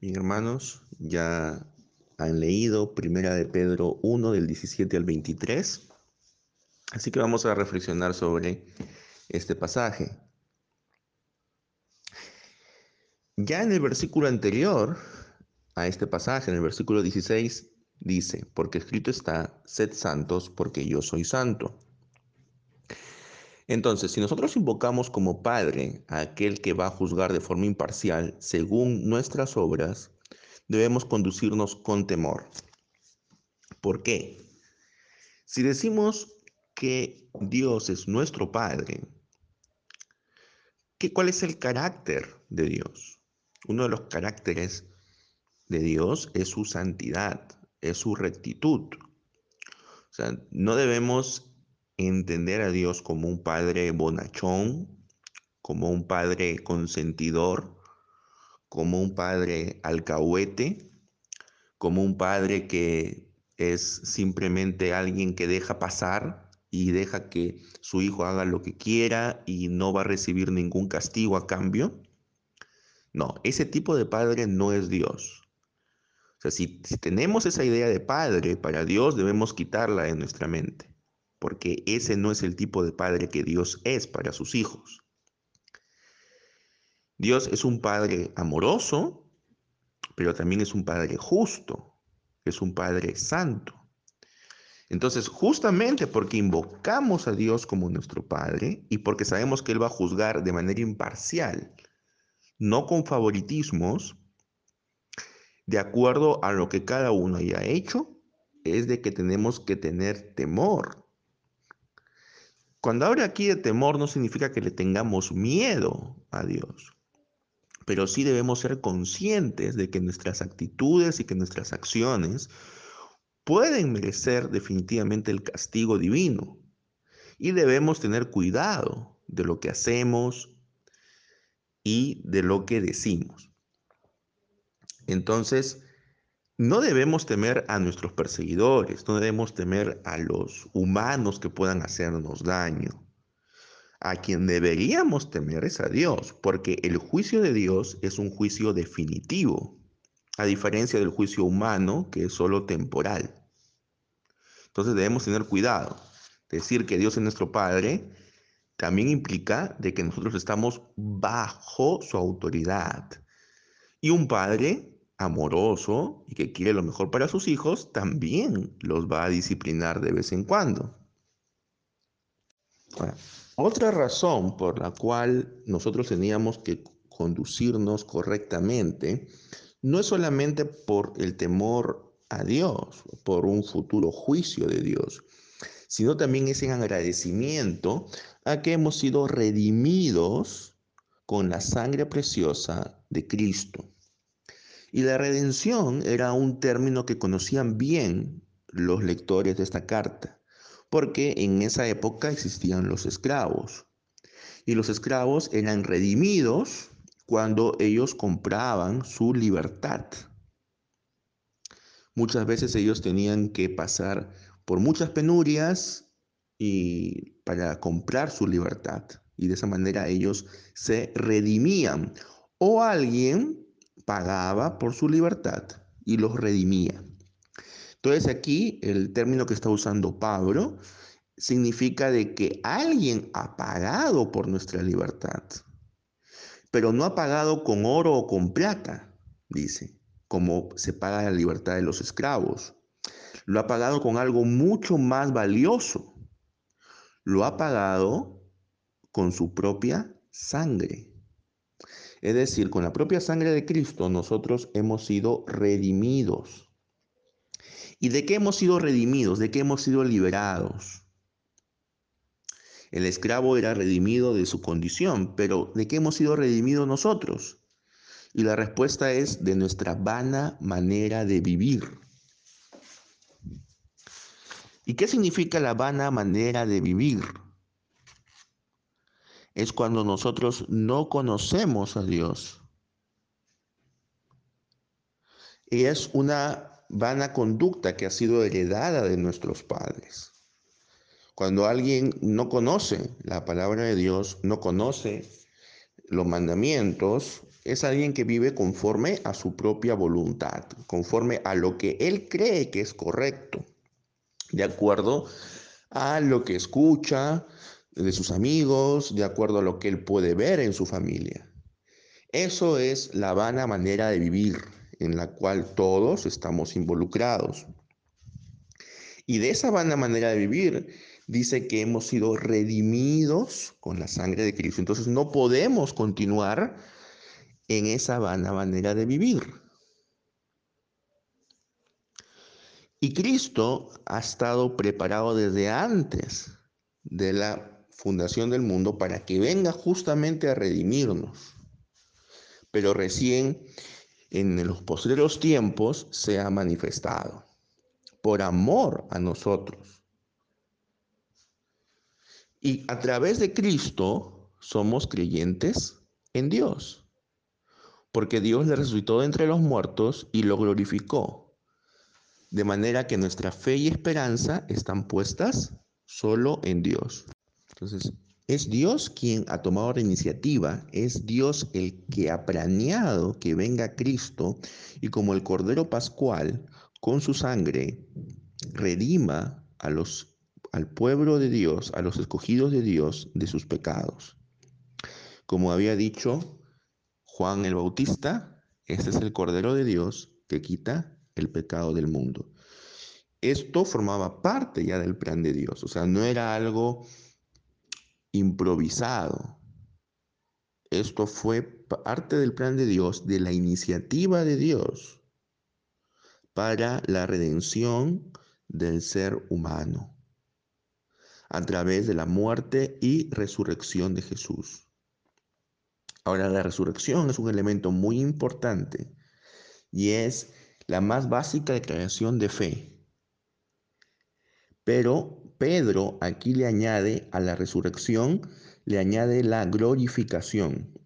Bien, hermanos, ya han leído Primera de Pedro 1 del 17 al 23. Así que vamos a reflexionar sobre este pasaje. Ya en el versículo anterior a este pasaje, en el versículo 16, dice, porque escrito está, sed santos porque yo soy santo. Entonces, si nosotros invocamos como Padre a aquel que va a juzgar de forma imparcial según nuestras obras, debemos conducirnos con temor. ¿Por qué? Si decimos que Dios es nuestro Padre, ¿qué, ¿cuál es el carácter de Dios? Uno de los caracteres de Dios es su santidad, es su rectitud. O sea, no debemos entender a Dios como un padre bonachón, como un padre consentidor, como un padre alcahuete, como un padre que es simplemente alguien que deja pasar y deja que su hijo haga lo que quiera y no va a recibir ningún castigo a cambio. No, ese tipo de padre no es Dios. O sea, si, si tenemos esa idea de padre para Dios, debemos quitarla de nuestra mente porque ese no es el tipo de padre que Dios es para sus hijos. Dios es un padre amoroso, pero también es un padre justo, es un padre santo. Entonces, justamente porque invocamos a Dios como nuestro Padre y porque sabemos que Él va a juzgar de manera imparcial, no con favoritismos, de acuerdo a lo que cada uno haya hecho, es de que tenemos que tener temor cuando habla aquí de temor no significa que le tengamos miedo a Dios, pero sí debemos ser conscientes de que nuestras actitudes y que nuestras acciones pueden merecer definitivamente el castigo divino y debemos tener cuidado de lo que hacemos y de lo que decimos. Entonces, no debemos temer a nuestros perseguidores, no debemos temer a los humanos que puedan hacernos daño. A quien deberíamos temer es a Dios, porque el juicio de Dios es un juicio definitivo, a diferencia del juicio humano que es solo temporal. Entonces debemos tener cuidado. Decir que Dios es nuestro Padre también implica de que nosotros estamos bajo su autoridad. Y un padre amoroso y que quiere lo mejor para sus hijos, también los va a disciplinar de vez en cuando. otra razón por la cual nosotros teníamos que conducirnos correctamente no es solamente por el temor a Dios, por un futuro juicio de Dios, sino también es en agradecimiento a que hemos sido redimidos con la sangre preciosa de Cristo. Y la redención era un término que conocían bien los lectores de esta carta, porque en esa época existían los esclavos. Y los esclavos eran redimidos cuando ellos compraban su libertad. Muchas veces ellos tenían que pasar por muchas penurias y para comprar su libertad. Y de esa manera ellos se redimían. O alguien pagaba por su libertad y los redimía. Entonces aquí el término que está usando Pablo significa de que alguien ha pagado por nuestra libertad, pero no ha pagado con oro o con plata, dice, como se paga la libertad de los esclavos. Lo ha pagado con algo mucho más valioso. Lo ha pagado con su propia sangre. Es decir, con la propia sangre de Cristo nosotros hemos sido redimidos. ¿Y de qué hemos sido redimidos? ¿De qué hemos sido liberados? El esclavo era redimido de su condición, pero ¿de qué hemos sido redimidos nosotros? Y la respuesta es de nuestra vana manera de vivir. ¿Y qué significa la vana manera de vivir? Es cuando nosotros no conocemos a Dios. Y es una vana conducta que ha sido heredada de nuestros padres. Cuando alguien no conoce la palabra de Dios, no conoce los mandamientos, es alguien que vive conforme a su propia voluntad, conforme a lo que él cree que es correcto, de acuerdo a lo que escucha de sus amigos, de acuerdo a lo que él puede ver en su familia. Eso es la vana manera de vivir en la cual todos estamos involucrados. Y de esa vana manera de vivir dice que hemos sido redimidos con la sangre de Cristo. Entonces no podemos continuar en esa vana manera de vivir. Y Cristo ha estado preparado desde antes de la fundación del mundo para que venga justamente a redimirnos. Pero recién en los posteriores tiempos se ha manifestado por amor a nosotros. Y a través de Cristo somos creyentes en Dios porque Dios le resucitó de entre los muertos y lo glorificó. De manera que nuestra fe y esperanza están puestas solo en Dios. Entonces, es Dios quien ha tomado la iniciativa, es Dios el que ha planeado que venga Cristo y como el Cordero Pascual, con su sangre, redima a los, al pueblo de Dios, a los escogidos de Dios, de sus pecados. Como había dicho Juan el Bautista, este es el Cordero de Dios que quita el pecado del mundo. Esto formaba parte ya del plan de Dios, o sea, no era algo improvisado. Esto fue parte del plan de Dios, de la iniciativa de Dios para la redención del ser humano a través de la muerte y resurrección de Jesús. Ahora, la resurrección es un elemento muy importante y es la más básica declaración de fe. Pero Pedro aquí le añade a la resurrección, le añade la glorificación,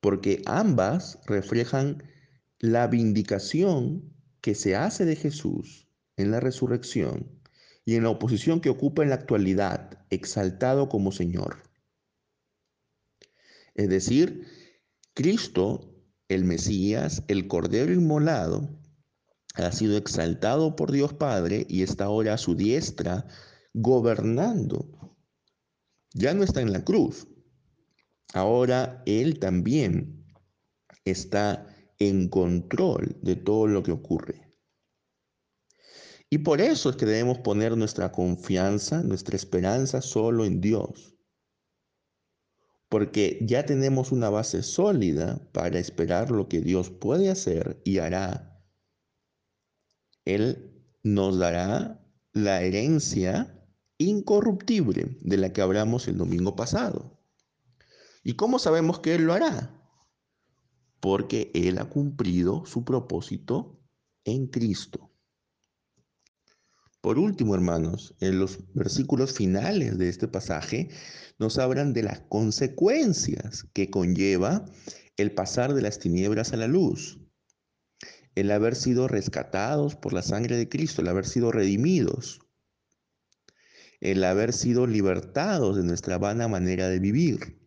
porque ambas reflejan la vindicación que se hace de Jesús en la resurrección y en la oposición que ocupa en la actualidad, exaltado como Señor. Es decir, Cristo, el Mesías, el Cordero inmolado, ha sido exaltado por Dios Padre y está ahora a su diestra gobernando. Ya no está en la cruz. Ahora Él también está en control de todo lo que ocurre. Y por eso es que debemos poner nuestra confianza, nuestra esperanza solo en Dios porque ya tenemos una base sólida para esperar lo que Dios puede hacer y hará. Él nos dará la herencia incorruptible de la que hablamos el domingo pasado. ¿Y cómo sabemos que Él lo hará? Porque Él ha cumplido su propósito en Cristo. Por último, hermanos, en los versículos finales de este pasaje nos hablan de las consecuencias que conlleva el pasar de las tinieblas a la luz, el haber sido rescatados por la sangre de Cristo, el haber sido redimidos, el haber sido libertados de nuestra vana manera de vivir.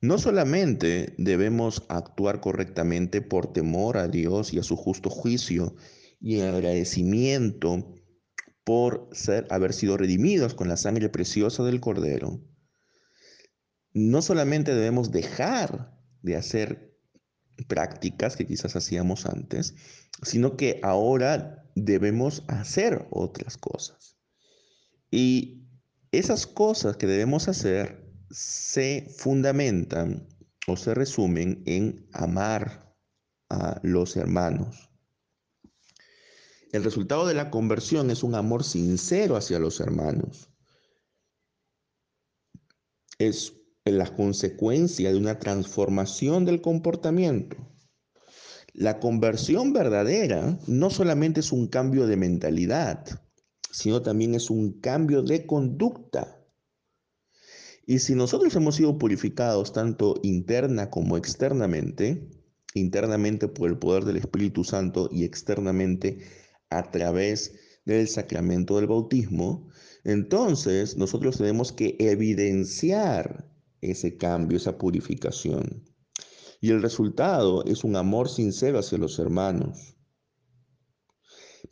No solamente debemos actuar correctamente por temor a Dios y a su justo juicio y en agradecimiento por ser, haber sido redimidos con la sangre preciosa del Cordero, no solamente debemos dejar de hacer prácticas que quizás hacíamos antes, sino que ahora debemos hacer otras cosas. Y esas cosas que debemos hacer se fundamentan o se resumen en amar a los hermanos, el resultado de la conversión es un amor sincero hacia los hermanos. Es la consecuencia de una transformación del comportamiento. La conversión verdadera no solamente es un cambio de mentalidad, sino también es un cambio de conducta. Y si nosotros hemos sido purificados tanto interna como externamente, internamente por el poder del Espíritu Santo y externamente a través del sacramento del bautismo, entonces nosotros tenemos que evidenciar ese cambio, esa purificación. Y el resultado es un amor sincero hacia los hermanos.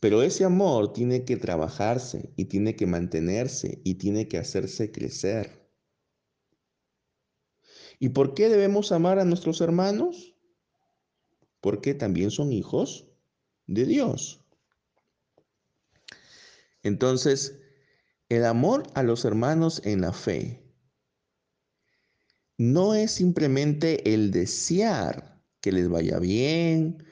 Pero ese amor tiene que trabajarse y tiene que mantenerse y tiene que hacerse crecer. ¿Y por qué debemos amar a nuestros hermanos? Porque también son hijos de Dios. Entonces, el amor a los hermanos en la fe no es simplemente el desear que les vaya bien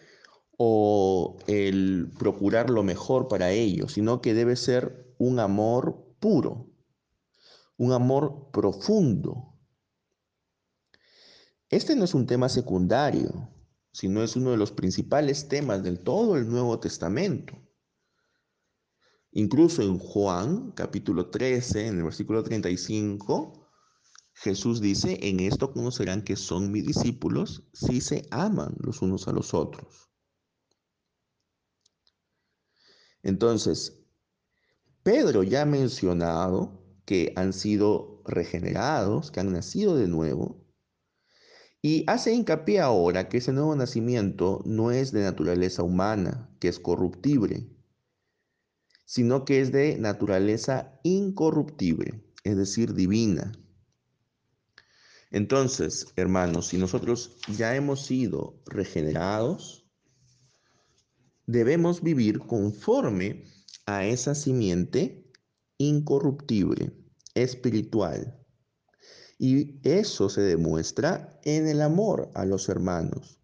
o el procurar lo mejor para ellos, sino que debe ser un amor puro, un amor profundo. Este no es un tema secundario, sino es uno de los principales temas del todo el Nuevo Testamento. Incluso en Juan capítulo 13, en el versículo 35, Jesús dice, en esto conocerán que son mis discípulos si se aman los unos a los otros. Entonces, Pedro ya ha mencionado que han sido regenerados, que han nacido de nuevo, y hace hincapié ahora que ese nuevo nacimiento no es de naturaleza humana, que es corruptible, sino que es de naturaleza incorruptible, es decir, divina. Entonces, hermanos, si nosotros ya hemos sido regenerados, debemos vivir conforme a esa simiente incorruptible, espiritual. Y eso se demuestra en el amor a los hermanos.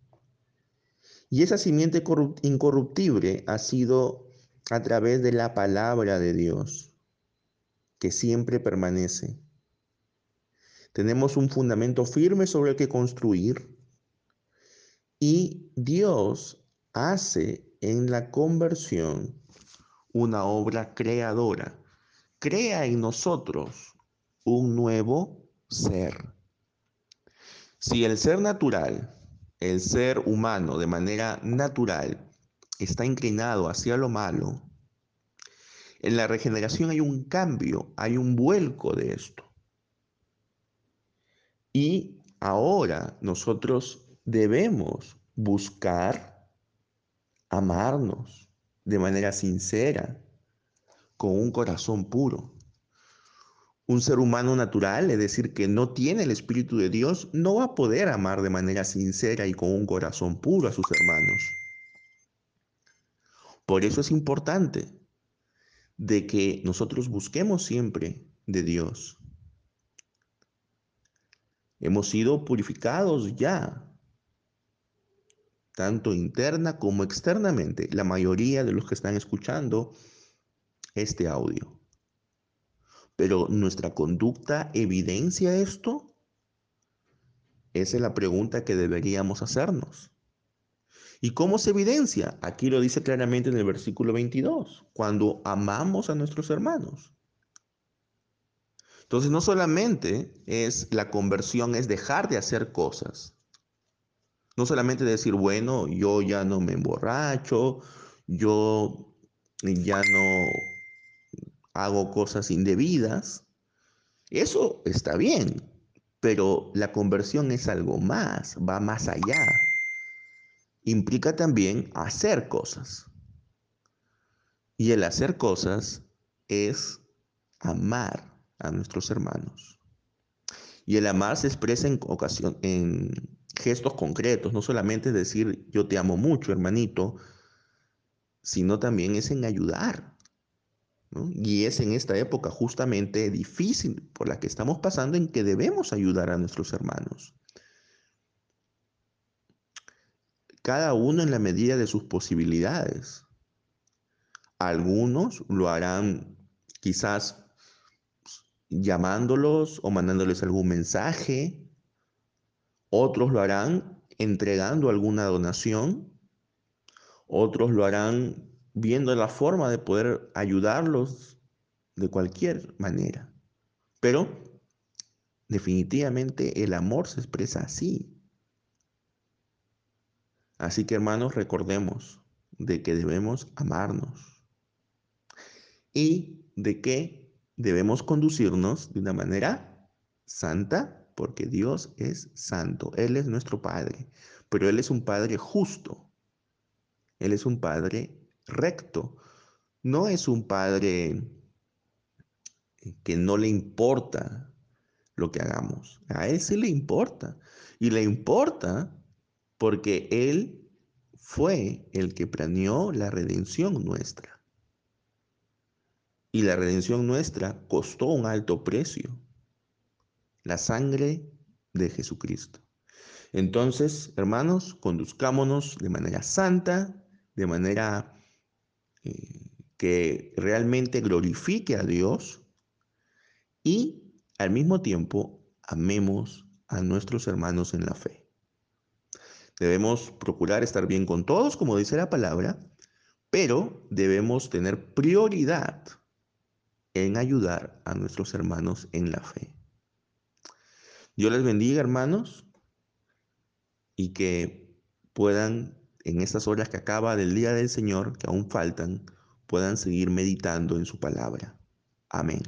Y esa simiente incorruptible ha sido a través de la palabra de Dios, que siempre permanece. Tenemos un fundamento firme sobre el que construir y Dios hace en la conversión una obra creadora. Crea en nosotros un nuevo ser. Si el ser natural, el ser humano de manera natural, está inclinado hacia lo malo, en la regeneración hay un cambio, hay un vuelco de esto. Y ahora nosotros debemos buscar amarnos de manera sincera, con un corazón puro. Un ser humano natural, es decir, que no tiene el Espíritu de Dios, no va a poder amar de manera sincera y con un corazón puro a sus hermanos. Por eso es importante de que nosotros busquemos siempre de Dios. Hemos sido purificados ya, tanto interna como externamente, la mayoría de los que están escuchando este audio. Pero ¿nuestra conducta evidencia esto? Esa es la pregunta que deberíamos hacernos. ¿Y cómo se evidencia? Aquí lo dice claramente en el versículo 22, cuando amamos a nuestros hermanos. Entonces no solamente es la conversión, es dejar de hacer cosas. No solamente decir, bueno, yo ya no me emborracho, yo ya no hago cosas indebidas, eso está bien, pero la conversión es algo más, va más allá. Implica también hacer cosas. Y el hacer cosas es amar a nuestros hermanos. Y el amar se expresa en, ocasión, en gestos concretos, no solamente decir yo te amo mucho, hermanito, sino también es en ayudar, y es en esta época justamente difícil por la que estamos pasando en que debemos ayudar a nuestros hermanos. Cada uno en la medida de sus posibilidades. Algunos lo harán quizás llamándolos o mandándoles algún mensaje. Otros lo harán entregando alguna donación. Otros lo harán viendo la forma de poder ayudarlos de cualquier manera. Pero definitivamente el amor se expresa así. Así que hermanos, recordemos de que debemos amarnos y de que debemos conducirnos de una manera santa porque Dios es santo, Él es nuestro Padre, pero Él es un Padre justo, Él es un Padre recto, no es un Padre que no le importa lo que hagamos, a Él sí le importa, y le importa porque Él fue el que planeó la redención nuestra. Y la redención nuestra costó un alto precio, la sangre de Jesucristo. Entonces, hermanos, conduzcámonos de manera santa, de manera eh, que realmente glorifique a Dios y al mismo tiempo amemos a nuestros hermanos en la fe. Debemos procurar estar bien con todos, como dice la palabra, pero debemos tener prioridad en ayudar a nuestros hermanos en la fe. Dios les bendiga, hermanos, y que puedan, en estas horas que acaba del día del Señor, que aún faltan, puedan seguir meditando en su palabra. Amén.